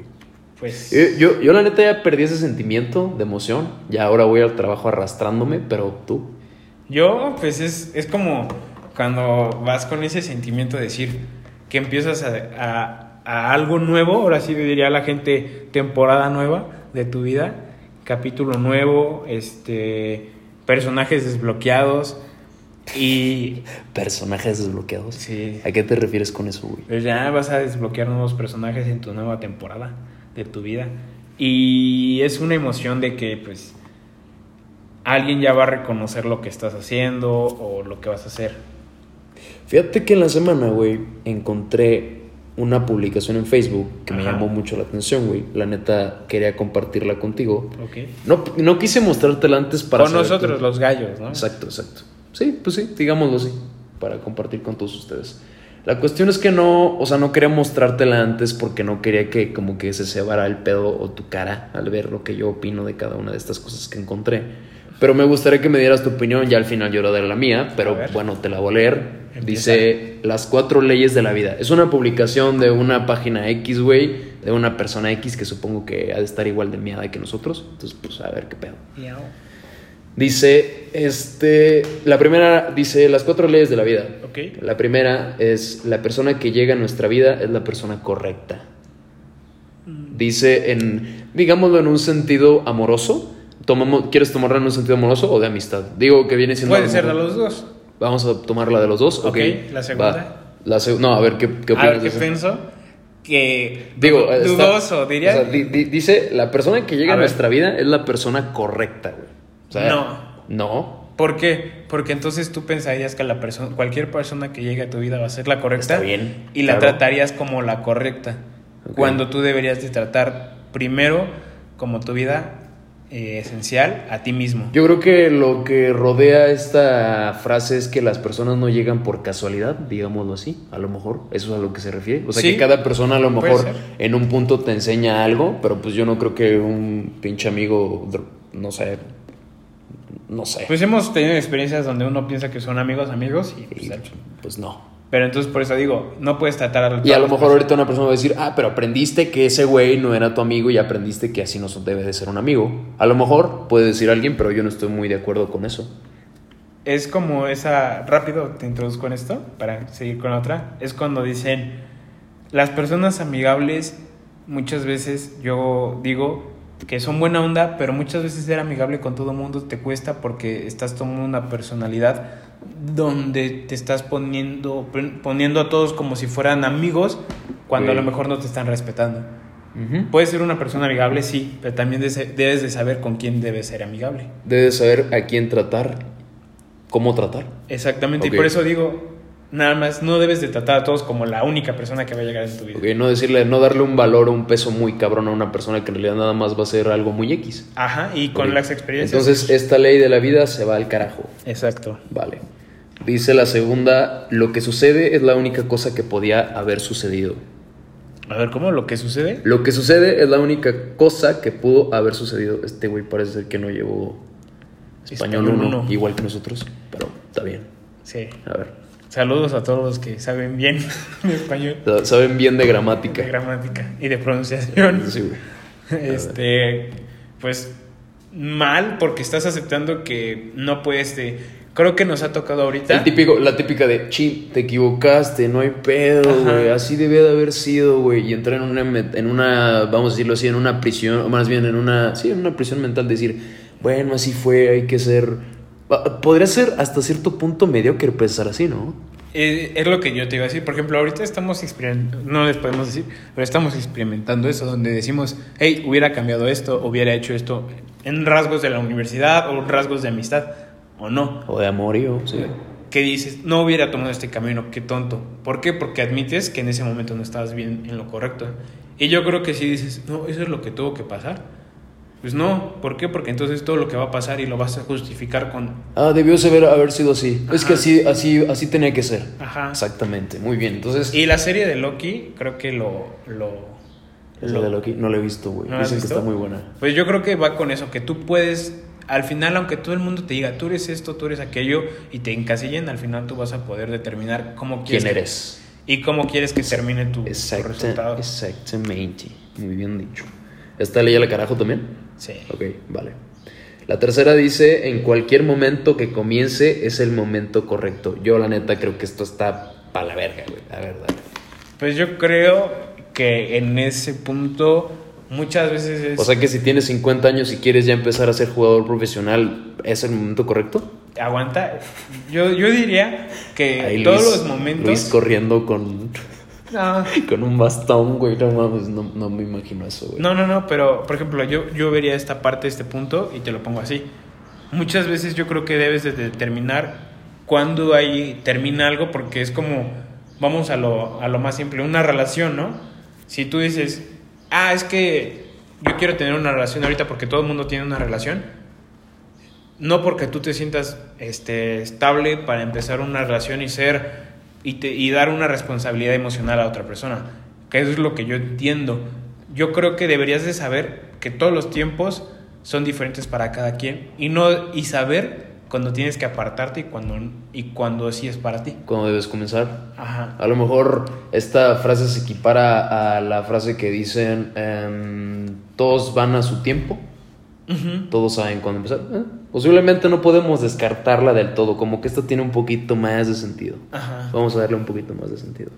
Pues. Eh, Yo, yo la neta ya perdí ese sentimiento de emoción. Ya ahora voy al trabajo arrastrándome, pero tú. Yo, pues es, es como cuando vas con ese sentimiento de decir que empiezas a, a- a algo nuevo, ahora sí diría la gente, temporada nueva de tu vida, capítulo nuevo, este, personajes desbloqueados y Personajes desbloqueados. sí, ¿A qué te refieres con eso, güey? pues ya vas a desbloquear nuevos personajes en tu nueva temporada de tu vida y es una emoción de que pues alguien ya va a reconocer lo que estás haciendo o lo que vas a hacer. Fíjate que en la semana, güey, encontré una publicación en Facebook que me llamó mucho la atención, güey. La neta quería compartirla contigo. Ok. No, no quise mostrártela antes para Con nosotros, los gallos, ¿no? Exacto, exacto. Sí, pues sí, digámoslo así, para compartir con todos ustedes. La cuestión es que no, o sea, no quería mostrártela antes porque no quería que como que se cebara el pedo o tu cara al ver lo que yo opino de cada una de estas cosas que encontré. Pero me gustaría que me dieras tu opinión, ya al final yo daré la mía, pero bueno, te la voy a leer. Empieza. Dice Las cuatro leyes de la vida. Es una publicación de una página X, güey, de una persona X que supongo que ha de estar igual de miada que nosotros. Entonces, pues a ver qué pedo. Dice, este, la primera dice las cuatro leyes de la vida. Ok. La primera es la persona que llega a nuestra vida es la persona correcta. Dice en, digámoslo en un sentido amoroso. Tomamos, ¿Quieres tomarla en un sentido amoroso o de amistad? Digo que viene siendo. Puede ser de los dos. Vamos a tomarla de los dos. Ok. Ok, ¿la segunda? Va. La seg- no, a ver, ¿qué, qué A opinas ver, de ¿qué pienso? Que. Digo, du- está- dudoso, diría. o sea, di- di- dice, la persona que llega A a, ver. nuestra vida es la persona correcta, güey. O sea, No. No. ¿Por qué? Porque entonces tú pensarías que la persona, cualquier persona que llegue a tu vida va a ser la correcta. Está bien, Y la claro. tratarías como la correcta. Cuando tú deberías de tratar primero como tu vida eh, esencial a ti mismo. Yo creo que lo que rodea esta frase es que las personas no llegan por casualidad, digámoslo así, a lo mejor, eso es a lo que se refiere. O sea, Sí, que cada persona a lo mejor ser. en un punto te enseña algo, pero pues yo no creo que un pinche amigo, no sé, no sé. Pues hemos tenido experiencias donde uno piensa que son amigos, amigos, y, Y, pues, pues no. Pero entonces por eso digo, no puedes tratar a Y a lo mejor ahorita una persona va a decir, ah, pero aprendiste que ese güey no era tu amigo y aprendiste que así no debe de ser un amigo. A lo mejor puede decir alguien, pero yo no estoy muy de acuerdo con eso. Es como esa, rápido te introduzco en esto para seguir con la otra, es cuando dicen, las personas amigables muchas veces yo digo que son buena onda, pero muchas veces ser amigable con todo el mundo te cuesta porque estás tomando una personalidad donde te estás poniendo, poniendo a todos como si fueran amigos cuando a lo mejor no te están respetando. Ujú. Puedes ser una persona amigable, sí, pero también debes de saber con quién debes ser amigable. Debes saber a quién tratar, cómo tratar. Exactamente, y por eso digo, nada más no debes de tratar a todos como la única persona que va a llegar en tu vida. Ok, no decirle, no darle un valor o un peso muy cabrón a una persona que en realidad nada más va a ser algo muy X. Ajá, y con las experiencias. Entonces, esta ley de la vida se va al carajo. Exacto. Vale. Dice la segunda, lo que sucede es la única cosa que podía haber sucedido. A ver, ¿cómo lo que sucede? Lo que sucede es la única cosa que pudo haber sucedido. Este güey parece ser que no llevó español Español 1, uno. igual que nosotros, pero está bien. Sí. A ver. Saludos a todos los que saben bien de español, Saben bien de gramática. de gramática y de pronunciación. Sí, güey. Este, pues mal porque estás aceptando que no puedes. te- creo que nos ha tocado ahorita. El típico, la típica de, chin, te equivocaste, no hay pedo, güey, así debía de haber sido, güey, y entrar en una, en una, vamos a decirlo así, en una prisión, o más bien en una, sí, en una prisión mental, decir, bueno, así fue, hay que ser, podría ser hasta cierto punto mediocre pensar así, ¿no? Eh, es lo que yo te iba a decir. Por ejemplo, ahorita estamos experimentando, no les podemos decir, pero estamos experimentando eso, donde decimos, hey, hubiera cambiado esto, hubiera hecho esto en rasgos de la universidad o rasgos de amistad, o no. O de amorío, sí. Que dices, no hubiera tomado este camino, qué tonto. ¿Por qué? Porque admites que en ese momento no estabas bien en lo correcto. Y yo creo que si dices, no, eso es lo que tuvo que pasar. Pues no, ¿por qué? Porque entonces todo lo que va a pasar y lo vas a justificar con, Ah, debió ser, haber sido así. Es que así, así, así tenía que ser. Ajá. Exactamente, muy bien. Entonces, Y la serie de Loki, creo que lo. lo esa de Loki no la he visto, güey. ¿No la has Dicen que está muy buena. Pues yo creo que va con eso, que tú puedes al final, aunque todo el mundo te diga, tú eres esto, tú eres aquello, y te encasillen, al final tú vas a poder determinar cómo quieres. ¿Quién que- eres? y cómo quieres que termine tu, tu resultado. exactamente. Muy bien dicho. ¿Esta ley la carajo también? Sí. Ok, vale. La tercera dice, en cualquier momento que comience es el momento correcto. Yo la neta creo que esto está para la verga, güey, la verdad. Pues yo creo que en ese punto muchas veces es... O sea que si tienes 50 años y quieres ya empezar a ser jugador profesional, ¿es el momento correcto? aguanta. Yo, yo diría que Ahí todos Luis- los momentos... Luis corriendo con, No, con un bastón, güey, no mames, no, no me imagino eso, güey. No, no, no, pero por ejemplo, yo, yo vería esta parte, este punto, y te lo pongo así. Muchas veces yo creo que debes de determinar cuándo ahí termina algo, porque es como, vamos a lo, a lo más simple, una relación, ¿no? Si tú dices, ah, es que yo quiero tener una relación ahorita porque todo el mundo tiene una relación, no porque tú te sientas este, estable para empezar una relación y ser y, te- y dar una responsabilidad emocional a otra persona, que eso es lo que yo entiendo. Yo creo que deberías de saber que todos los tiempos son diferentes para cada quien y no y saber cuando tienes que apartarte y cuando y cuando sí es para ti. ¿Cuándo debes comenzar? Ajá. A lo mejor esta frase se equipara a la frase que dicen, em, todos van a su tiempo, Todos saben cuándo empezar. Eh, posiblemente no podemos descartarla del todo, como que esta tiene un poquito más de sentido. Ajá. Vamos a darle un poquito más de sentido.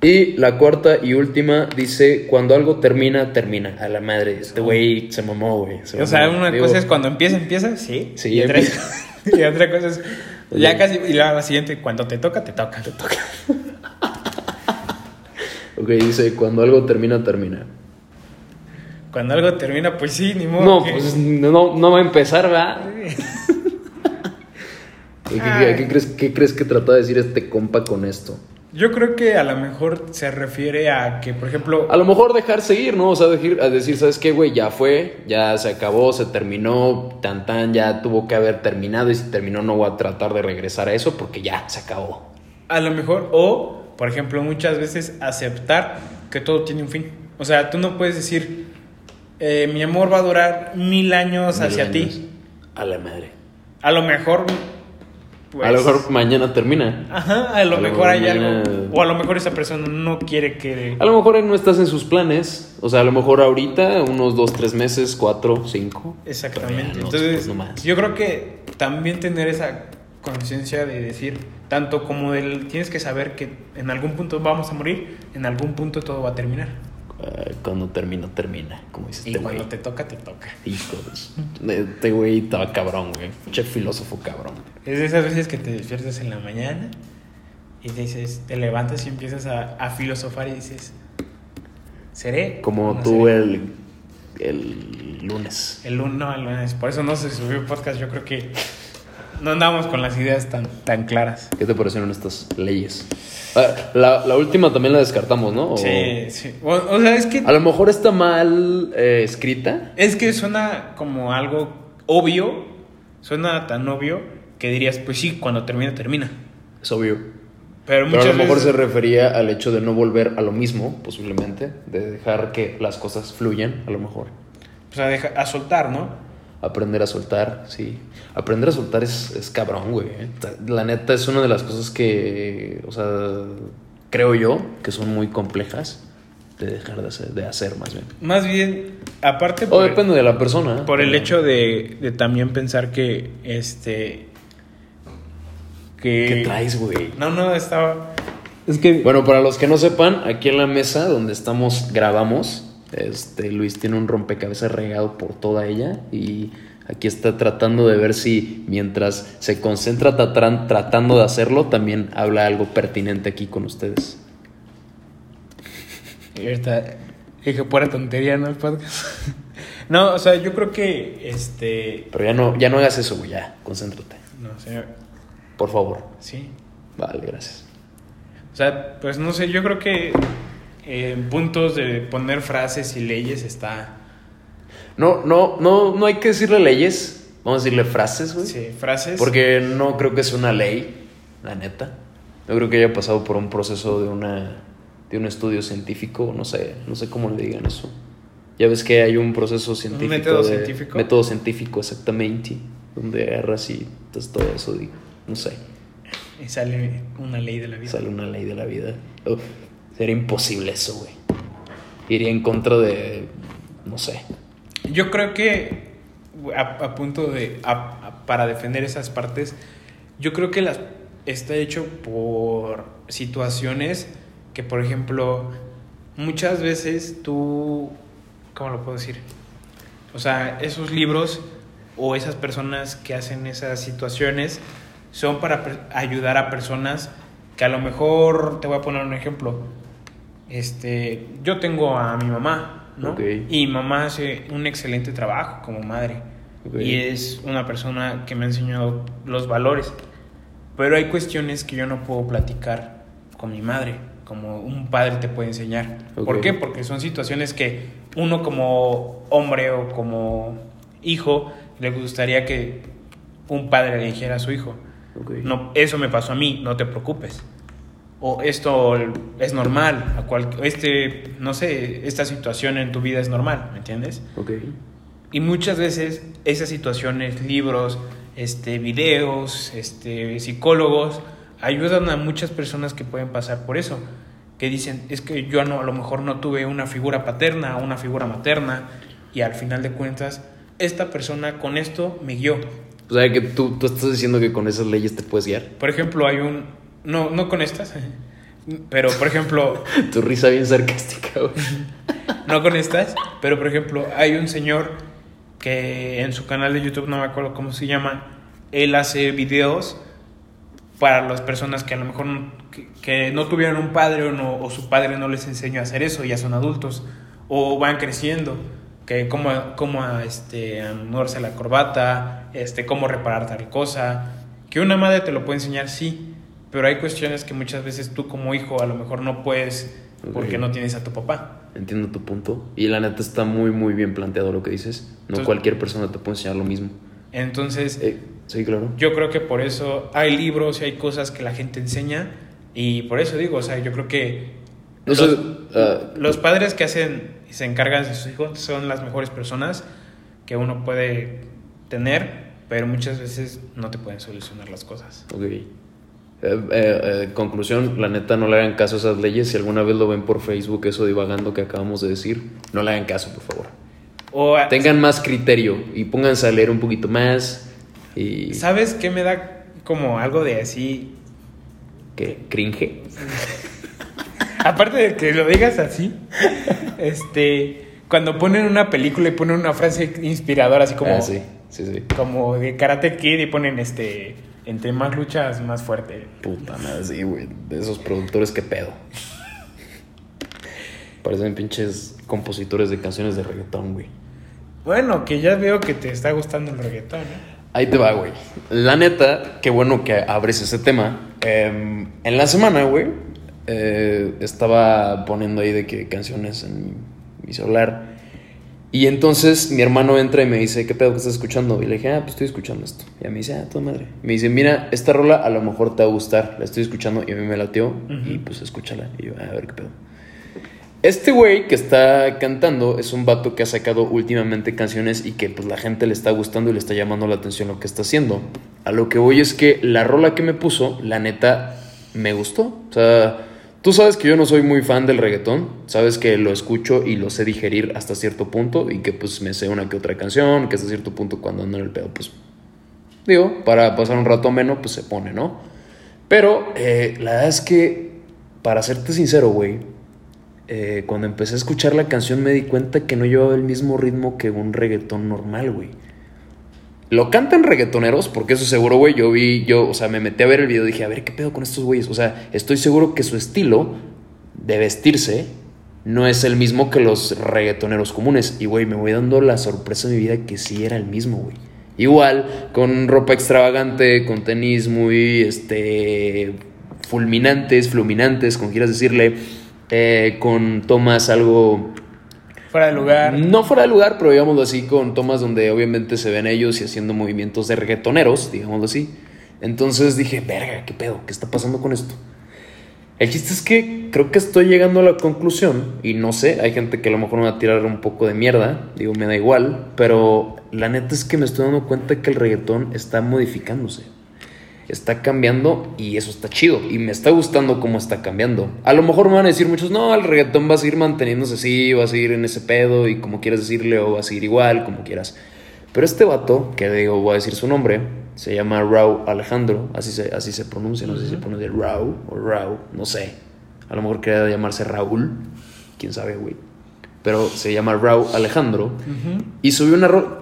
Y la cuarta y última dice, cuando algo termina, termina. A la madre, este güey se mamó, güey. se O sea, mamó. una Digo, cosa es cuando empieza, empieza, sí. Sí, y, otra, y otra cosa es ya casi y la siguiente cuando te toca, te toca. Te toca. Ok, dice, cuando algo termina, termina. Cuando algo termina, pues sí, ni modo. No, que- pues no, no va a empezar, ¿verdad? ¿Y ¿Qué, crees, ¿Qué crees que trata de decir este compa con esto? Yo creo que a lo mejor se refiere a que, por ejemplo, A lo mejor dejar seguir, ¿no? O sea, decir, a decir ¿sabes qué, güey? Ya fue, ya se acabó, se terminó, tan tan, ya tuvo que haber terminado y si terminó no voy a tratar de regresar a eso porque ya se acabó. a lo mejor, o, por ejemplo, muchas veces aceptar que todo tiene un fin. O sea, tú no puedes decir, eh, mi amor va a durar mil años Mil hacia años. ti. A la madre. A lo mejor, pues, a lo mejor mañana termina. Ajá, a lo a lo mejor hay algo. O a lo mejor esa persona no quiere que. A lo mejor no estás en sus planes. O sea, a lo mejor ahorita, unos dos, tres meses, cuatro, cinco. Exactamente. No, Entonces, pues, yo creo que también tener esa conciencia de decir, tanto como del. Tienes que saber que en algún punto vamos a morir, en algún punto todo va a terminar. Ah, cuando termina, termina. Como dice Y este cuando te toca, te toca. Hijo Este güey estaba cabrón, güey. Che filósofo cabrón. Es de esas veces que te despiertas en la mañana y dices, te levantas y empiezas a, a filosofar y dices, ¿seré? Como no tú seré?". el, el lunes. El lunes, no, el lunes. Por eso no se subió podcast. Yo creo que no andamos con las ideas tan, tan claras. ¿Qué te parecieron estas leyes? Ah, La, la última también la descartamos, ¿no? O- Sí, sí. O, o sea, es que, A lo mejor está mal eh, escrita. es que suena como algo obvio. Suena tan obvio que dirías, pues sí, cuando termina, termina. Es obvio. Pero Pero muchas a lo mejor veces... se refería al hecho de no volver a lo mismo, posiblemente. De dejar que las cosas fluyan, a lo mejor. O sea, deja- a soltar, ¿no? Aprender a soltar, sí. Aprender a soltar es, es cabrón, güey. ¿eh? La neta es una de las cosas que, o sea, creo yo que son muy complejas de dejar de hacer, de hacer más bien. Más bien, aparte... O depende de la persona. ¿eh? Por el hecho de, de también pensar que, este... Que... ¿Qué traes, güey? No, no, estaba... Es que... Bueno, para los que no sepan, aquí en la mesa donde estamos grabamos, este Luis tiene un rompecabezas regado por toda ella y aquí está tratando de ver si mientras se concentra tratando de hacerlo, también habla algo pertinente aquí con ustedes. Y ahorita dije, pura tontería, ¿no? El podcast. no, o sea, yo creo que, este... Pero ya no, ya no hagas eso, güey, ya, concéntrate. No sé, Por favor. sí. Vale, gracias. O sea, pues no sé, yo creo que eh, en puntos de poner frases y leyes está... No, no, no, no hay que decirle leyes, vamos a decirle frases, güey. Sí, frases. Porque no creo que sea una ley, la neta. No creo que haya pasado por un proceso de una de un estudio científico, no sé, no sé cómo le digan eso. Ya ves que hay un proceso científico. método de- científico? Método científico, exactamente. Donde agarras y todo eso, y, no sé, Y sale una ley de la vida. sale una ley de la vida. Uf, sería imposible eso, güey. Iría en contra de, no sé. Yo creo que a, punto de para defender esas partes, yo creo que las está hecho por situaciones que, por ejemplo, muchas veces tú, ¿cómo lo puedo decir? O sea, esos libros o esas personas que hacen esas situaciones son para ayudar a personas que a lo mejor, te voy a poner un ejemplo, este, yo tengo a mi mamá, ¿no? Y mamá hace un excelente trabajo como madre. Ok. Y es una persona que me ha enseñado los valores. Pero hay cuestiones que yo no puedo platicar con mi madre, como un padre te puede enseñar. ¿Por qué? Porque son situaciones que uno como hombre o como hijo le gustaría que un padre le dijera a su hijo. No, eso me pasó a mí, no te preocupes. O esto es normal, a cual, este, no sé, esta situación en tu vida es normal, ¿me entiendes? Ok. Y muchas veces esas situaciones, libros, este, videos, este, psicólogos, ayudan a muchas personas que pueden pasar por eso. Que dicen, es que yo no, a lo mejor no tuve una figura paterna, una figura materna, y al final de cuentas, esta persona con esto me guió. O sea, que tú, tú estás diciendo que con esas leyes te puedes guiar. Por ejemplo, hay un, no, no con estas, pero por ejemplo, Tu risa bien sarcástica, güey. no con estas, pero por ejemplo, hay un señor que en su canal de YouTube, no me acuerdo cómo se llama, él hace videos para las personas que a lo mejor no, que, que no tuvieron un padre o, no, o su padre no les enseñó a hacer eso, ya son adultos, o van creciendo, que cómo, cómo este, anudarse la corbata, este, cómo reparar tal cosa, que una madre te lo puede enseñar, sí, pero hay cuestiones que muchas veces tú como hijo a lo mejor no puedes porque no tienes a tu papá. Entiendo tu punto. Y la neta está muy, muy bien planteado lo que dices. No Entonces- cualquier persona te puede enseñar lo mismo. Entonces, Eh, sí, claro. yo creo que por eso hay libros y hay cosas que la gente enseña y por eso digo, o sea, yo creo que No los, ah, los padres que hacen y se encargan de sus hijos son las mejores personas que uno puede tener, pero muchas veces no te pueden solucionar las cosas. Ok. Eh, eh, eh, conclusión, la neta no le hagan caso a esas leyes. Si alguna vez lo ven por Facebook, eso divagando que acabamos de decir, no le hagan caso, por favor. O Tengan más criterio y pónganse a leer un poquito más. Y ¿Sabes qué me da como algo de así? que cringe. Aparte de que lo digas así, este, cuando ponen una película y ponen una frase inspiradora así como Ah, sí, sí, sí. como de Karate Kid y ponen este entre más luchas más fuerte. Puta madre, sí, güey. De esos productores, qué pedo. Parecen pinches compositores de canciones de reggaetón, güey. Bueno, que ya veo que te está gustando el reggaetón, ¿eh? Ahí te va, güey. La neta, qué bueno que abres ese tema. Em, en la semana, güey, eh, estaba poniendo ahí de que canciones en mi, mi celular. Y entonces mi hermano entra y me dice, ¿qué pedo que estás escuchando? Y le dije, ah, pues estoy escuchando esto. Y a mí dice, ah, tu madre. Me dice, mira, esta rola a lo mejor te va a gustar. La estoy escuchando y a mí me lateó. Y pues escúchala. Y yo, "Ah, a ver qué pedo. Este güey que está cantando es un vato que ha sacado últimamente canciones y que pues la gente le está gustando y le está llamando la atención lo que está haciendo. A lo que voy es que la rola que me puso, la neta, me gustó. O sea, tú sabes que yo no soy muy fan del reggaetón, sabes que lo escucho y lo sé digerir hasta cierto punto y que pues me sé una que otra canción, que hasta cierto punto cuando ando en el pedo pues digo, para pasar un rato ameno pues se pone, ¿no? Pero eh, la verdad es que, para serte sincero, güey, eh, cuando empecé a escuchar la canción me di cuenta que no llevaba el mismo ritmo que un reggaetón normal, güey. Lo cantan reggaetoneros, porque eso seguro, güey. Yo vi, yo, o sea, me metí a ver el video y dije, a ver, ¿qué pedo con estos güeyes? O sea, estoy seguro que su estilo de vestirse no es el mismo que los reggaetoneros comunes. Y, güey, me voy dando la sorpresa de mi vida que sí era el mismo, güey. Igual, con ropa extravagante, con tenis muy, este, fulminantes, fluminantes, como quieras decirle, eh, con tomas algo Fuera de lugar. no fuera de lugar, pero digámoslo así, con tomas donde obviamente se ven ellos y haciendo movimientos de reggaetoneros, digámoslo así. Entonces dije, verga, ¿qué pedo? ¿Qué está pasando con esto? El chiste es que creo que estoy llegando a la conclusión, y no sé, hay gente que a lo mejor me va a tirar un poco de mierda, digo, me da igual, pero la neta es que me estoy dando cuenta que el reggaetón está modificándose. Está cambiando y eso está chido. Y me está gustando cómo está cambiando. A lo mejor me van a decir muchos, no, el reggaetón va a seguir manteniéndose así, va a seguir en ese pedo y como quieras decirle, o va a seguir igual, como quieras. Pero este vato, que digo, voy a decir su nombre, se llama Rau Alejandro, así se, así se pronuncia, no sé si se pronuncia Rau o Rau, no sé. A lo mejor quería llamarse Raúl, quién sabe, güey. Pero se llama Rau Alejandro y subió una ro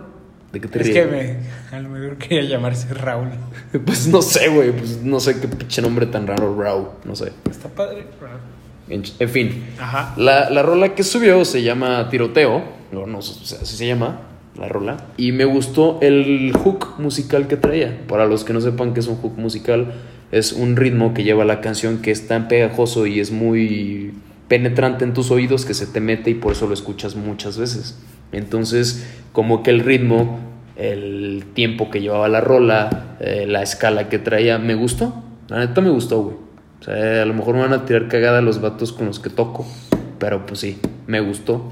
¿De qué te Es ríes? que me, a lo mejor quería llamarse Raúl. Pues no sé, güey, pues no sé qué pinche nombre tan raro, Rau, no sé. Está padre. Raúl. En, en fin, Ajá. La, la rola que subió se llama Tiroteo, no, no, así se llama la rola. Y me gustó el hook musical que traía. Para los que no sepan qué es un hook musical, es un ritmo que lleva la canción que es tan pegajoso y es muy penetrante en tus oídos que se te mete y por eso lo escuchas muchas veces. Entonces, como que el ritmo, el tiempo que llevaba la rola, eh, la escala que traía, me gustó. La neta me gustó, güey. O sea, a lo mejor me van a tirar cagada los vatos con los que toco. Pero pues sí, me gustó.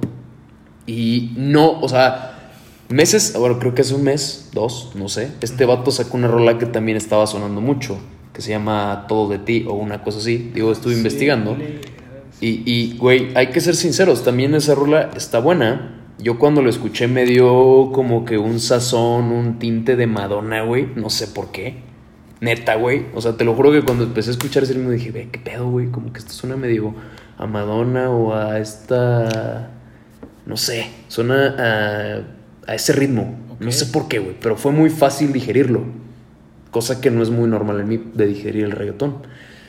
Y no, o sea, meses, bueno, creo que hace un mes, dos, no sé. Este vato sacó una rola que también estaba sonando mucho, que se llama Todo de ti o una cosa así. Digo, estuve investigando. Y, y, güey, hay que ser sinceros, también esa rola está buena. Yo cuando lo escuché me dio como que un sazón, un tinte de Madonna, güey. No sé por qué. Neta, güey. O sea, te lo juro que cuando empecé a escuchar ese ritmo dije, ve, qué pedo, güey. Como que esto suena medio a Madonna o a esta. No sé. Suena a, a ese ritmo. No sé por qué, güey. Pero fue muy fácil digerirlo. Cosa que no es muy normal en mí de digerir el reggaetón.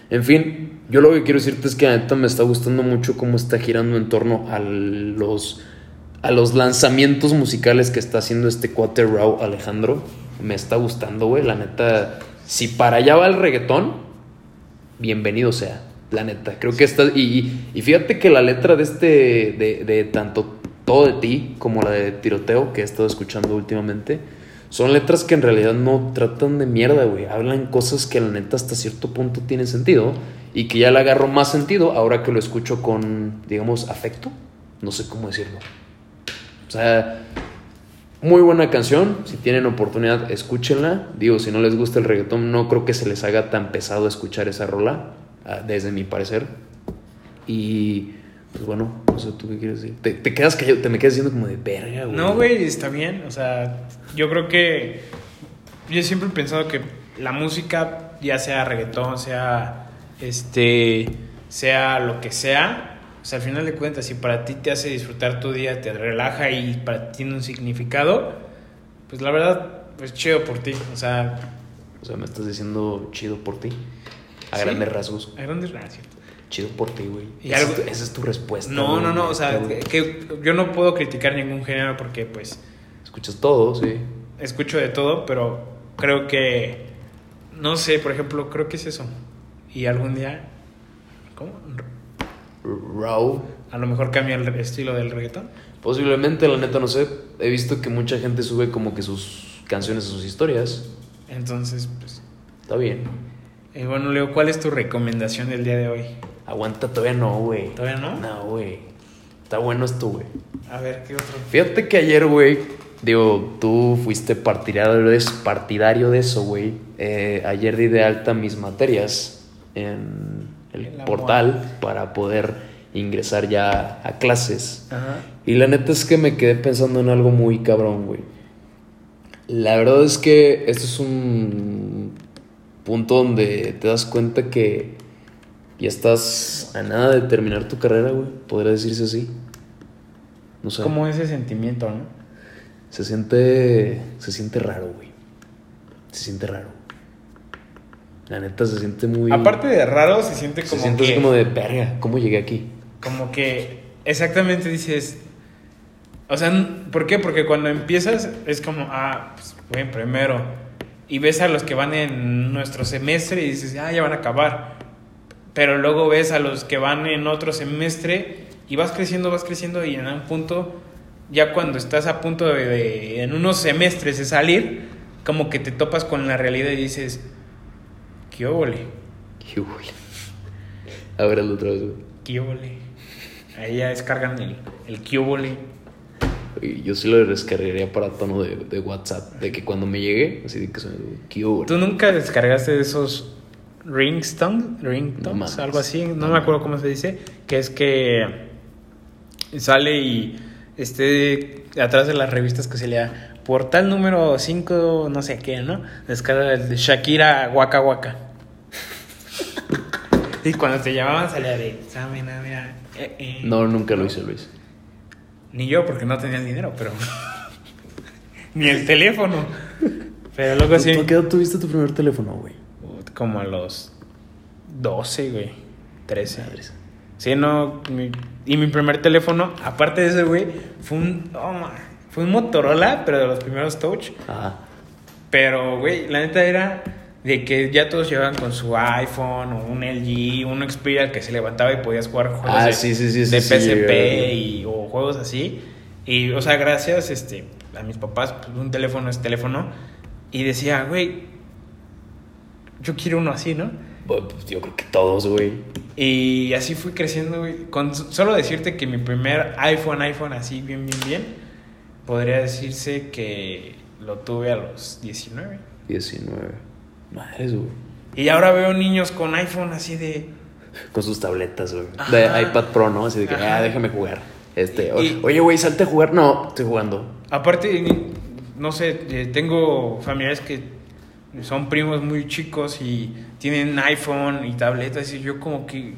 En fin, yo lo que quiero decirte es que la neta me está gustando mucho cómo está girando en torno a los, a los lanzamientos musicales que está haciendo este cuate Rau Alejandro. Me está gustando, güey. La neta, si para allá va el reggaetón, bienvenido sea. La neta, creo que está. Y- y fíjate que la letra de este, de, de tanto todo de ti como la de tiroteo que he estado escuchando últimamente, son letras que en realidad no tratan de mierda, güey. Hablan cosas que la neta hasta cierto punto tienen sentido y que ya le agarro más sentido ahora que lo escucho con, digamos, afecto. No sé cómo decirlo. O sea, muy buena canción. Si tienen oportunidad, escúchenla. Digo, si no les gusta el reggaetón, no creo que se les haga tan pesado escuchar esa rola, ah, desde mi parecer. Y, pues bueno, no sé tú qué quieres decir. Te, te quedas callado, te me quedas diciendo como de verga, güey. No, güey, está bien. O sea, yo creo que. Yo siempre he pensado que la música, ya sea reggaetón, sea. Este. Sea lo que sea. O sea, al final de cuentas, si para ti te hace disfrutar tu día, te relaja y para ti tiene un significado, pues la verdad, pues chido por ti. O sea, O sea, me estás diciendo chido por ti. A Sí. grandes rasgos. a grandes rasgos. Chido por ti, güey. Esa, es tu- esa es tu respuesta. No, güey, no, no. O sea, que yo no puedo criticar ningún género porque, pues. Escuchas todo, sí. escucho de todo, pero creo que, no sé, por ejemplo, creo que es eso. Y algún día, ¿cómo? Raw. A lo mejor cambia el estilo del reggaetón. Posiblemente, la neta, no sé. He visto que mucha gente sube como que sus canciones a sus historias. Entonces, pues, Está bien. eh, bueno, Leo, ¿cuál es tu recomendación del día de hoy? Aguanta, todavía no, güey. ¿Todavía no? No, güey. Está bueno esto, güey. A ver, ¿qué otro? Fíjate que ayer, güey, digo, tú fuiste partidario de, partidario de eso, güey. Eh, ayer di de alta mis materias en el portal para poder ingresar ya a clases. Ajá. Y la neta es que me quedé pensando en algo muy cabrón, güey. La verdad es que esto es un punto donde te das cuenta que ya estás a nada de terminar tu carrera, güey. Podría decirse así. No sé. Como ese sentimiento, ¿no? Se siente. Se siente raro, güey. Se siente raro. La neta se siente muy. Aparte de raro, se siente se como siente así que... como de verga. ¿Cómo llegué aquí? Como que exactamente dices. O sea, ¿por qué? Porque cuando empiezas es como, ah, pues voy primero. Y ves a los que van en nuestro semestre y dices, ah, ya van a acabar. Pero luego ves a los que van en otro semestre y vas creciendo, vas creciendo y en un punto, ya cuando estás a punto de, de- en unos semestres de salir, como que te topas con la realidad y dices, ¿qué óvole? Qué ver, el otra vez, güey. Kiobole. Ahí ya descargan el, el. Oye, Yo sí lo descargaría para tono de, de WhatsApp. De que cuando me llegue, así de que me ¿qué? ¿Tú nunca descargaste de esos ringtones? Ringtones, No algo así, no me acuerdo cómo se dice. Que es que sale y esté atrás de las revistas que se lea portal número 5, no sé qué, ¿no? Descarga el de Shakira Waka Waka. Y cuando te llamaban salía de. "Sabe, na, mira, eh, eh". No, nunca lo hice, Luis. Ni yo porque no tenía el dinero, pero. Ni el teléfono. Pero luego sí. ¿Tú a qué edad tuviste tu primer teléfono, güey? Como a los 12, güey. 13. Sí, no. mi- y mi primer teléfono, aparte de ese, güey, fue un. oh, fue un Motorola, pero de los primeros Touch. Ajá. Pero, güey, la neta era de que ya todos llevaban con su iPhone o un LG, un Xperia que se levantaba y podías jugar juegos Ah, de, sí, sí, sí, de sí, sí, PSP y, o juegos así. Y, o sea, gracias este, a mis papás, pues, un teléfono es teléfono. Y decía, güey, yo quiero uno así, ¿no? Bueno, pues yo creo que todos, güey. Y así fui creciendo, güey. Con solo decirte que mi primer iPhone, iPhone así, bien, bien, bien, podría decirse que lo tuve a los 19. 19. Madres, güey. Y ahora veo niños con iPhone así de... Con sus tabletas, güey. De iPad Pro, ¿no? Así de que, Ajá. ah, déjame jugar. Este, Y- oye, güey, salte a jugar. No, estoy jugando. Aparte, no sé, eh, tengo familiares que son primos muy chicos y tienen iPhone y tabletas y yo como que...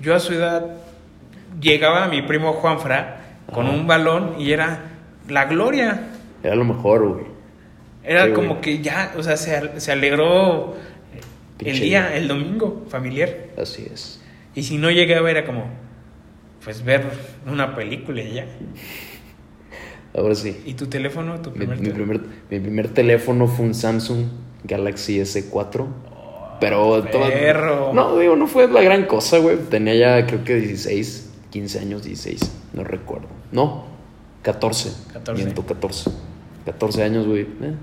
Yo a su edad llegaba mi primo Juanfra con Ajá. un balón y era la gloria. Era lo mejor, güey. Era Sí, como güey. que ya, o sea, se, se alegró el Pinche día, el domingo familiar. Así es. Y si no llegaba era como, pues ver una película y ya. Ahora sí. ¿Y tu teléfono? ¿Tu Mi, primer mi teléfono? primer, mi primer teléfono fue un Samsung Galaxy S4. Pero todo- perro. No, digo, no fue la gran cosa, güey. Tenía ya creo que 16, 15 años, 16. No recuerdo. No, 14. 14. Miento, 14. 14 años, güey. Eh,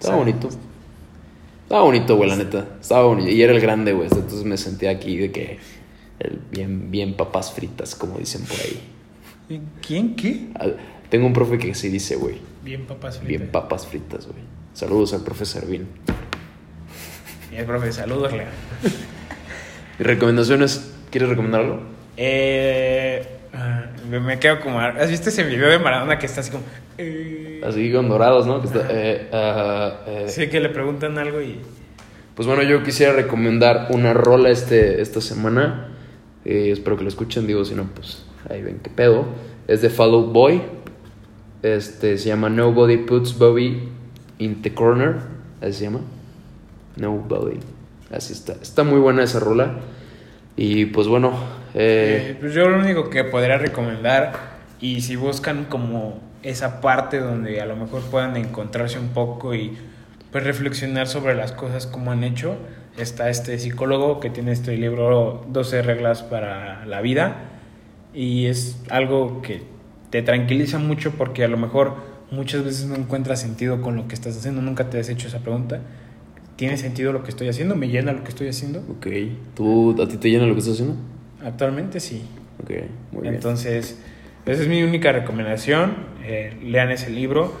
estaba Sí. bonito. Estaba bonito, güey, la neta. Estaba bonito. Y era el grande, güey. Entonces me sentía aquí de que. el bien, bien papas fritas, como dicen por ahí. ¿Quién? ¿Qué? Tengo un profe que sí dice, güey. Bien, papás. Bien papas fritas, güey. Saludos al profe Servín. Bien, profe, saludos, Lea. ¿Y recomendaciones? ¿Quieres recomendar algo? Eh, ah, me- quedo como... ¿Has visto ese video de Maradona que está así como... eh, Así con dorados, ¿no? Que está, eh, ah, eh, Sí, que le preguntan algo y... Pues bueno, yo quisiera recomendar una rola este, esta semana. Espero que lo escuchen, digo, si no, pues ahí ven qué pedo. Es de Fall Out Boy. Este se llama Nobody Puts Bobby in the Corner. Así se llama. Nobody. Así está. Está muy buena esa rola. Y pues bueno, Eh, eh, pues yo lo único que podría recomendar, y si buscan como esa parte donde a lo mejor puedan encontrarse un poco y pues reflexionar sobre las cosas como han hecho, está este psicólogo que tiene este libro 12 reglas para la vida y es algo que te tranquiliza mucho porque a lo mejor muchas veces no encuentras sentido con lo que estás haciendo, nunca te has hecho esa pregunta. ¿Tiene sentido lo que estoy haciendo? ¿Me llena lo que estoy haciendo? ok. ¿Tú, ¿A ti te llena lo que estás haciendo? Actualmente sí. Ok, muy bien. Entonces, esa es mi única recomendación. Eh, lean ese libro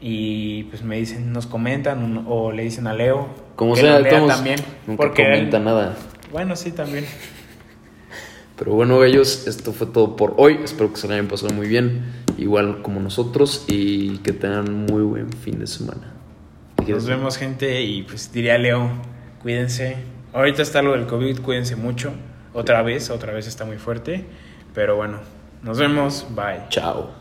y pues me dicen, nos comentan o, o le dicen a Leo. Como que sea, lo lea también. nunca porque él- comenta nada. Bueno, sí, también. Pero bueno, bellos, esto fue todo por hoy. Espero que se lo hayan pasado muy bien, igual como nosotros, y que tengan muy buen fin de semana. ¿Qué quieres Nos vemos, gente. Y pues diría Leo, cuídense. Ahorita está lo del COVID, cuídense mucho. Otra vez, otra vez está muy fuerte. Pero bueno, nos vemos. Bye. Chao.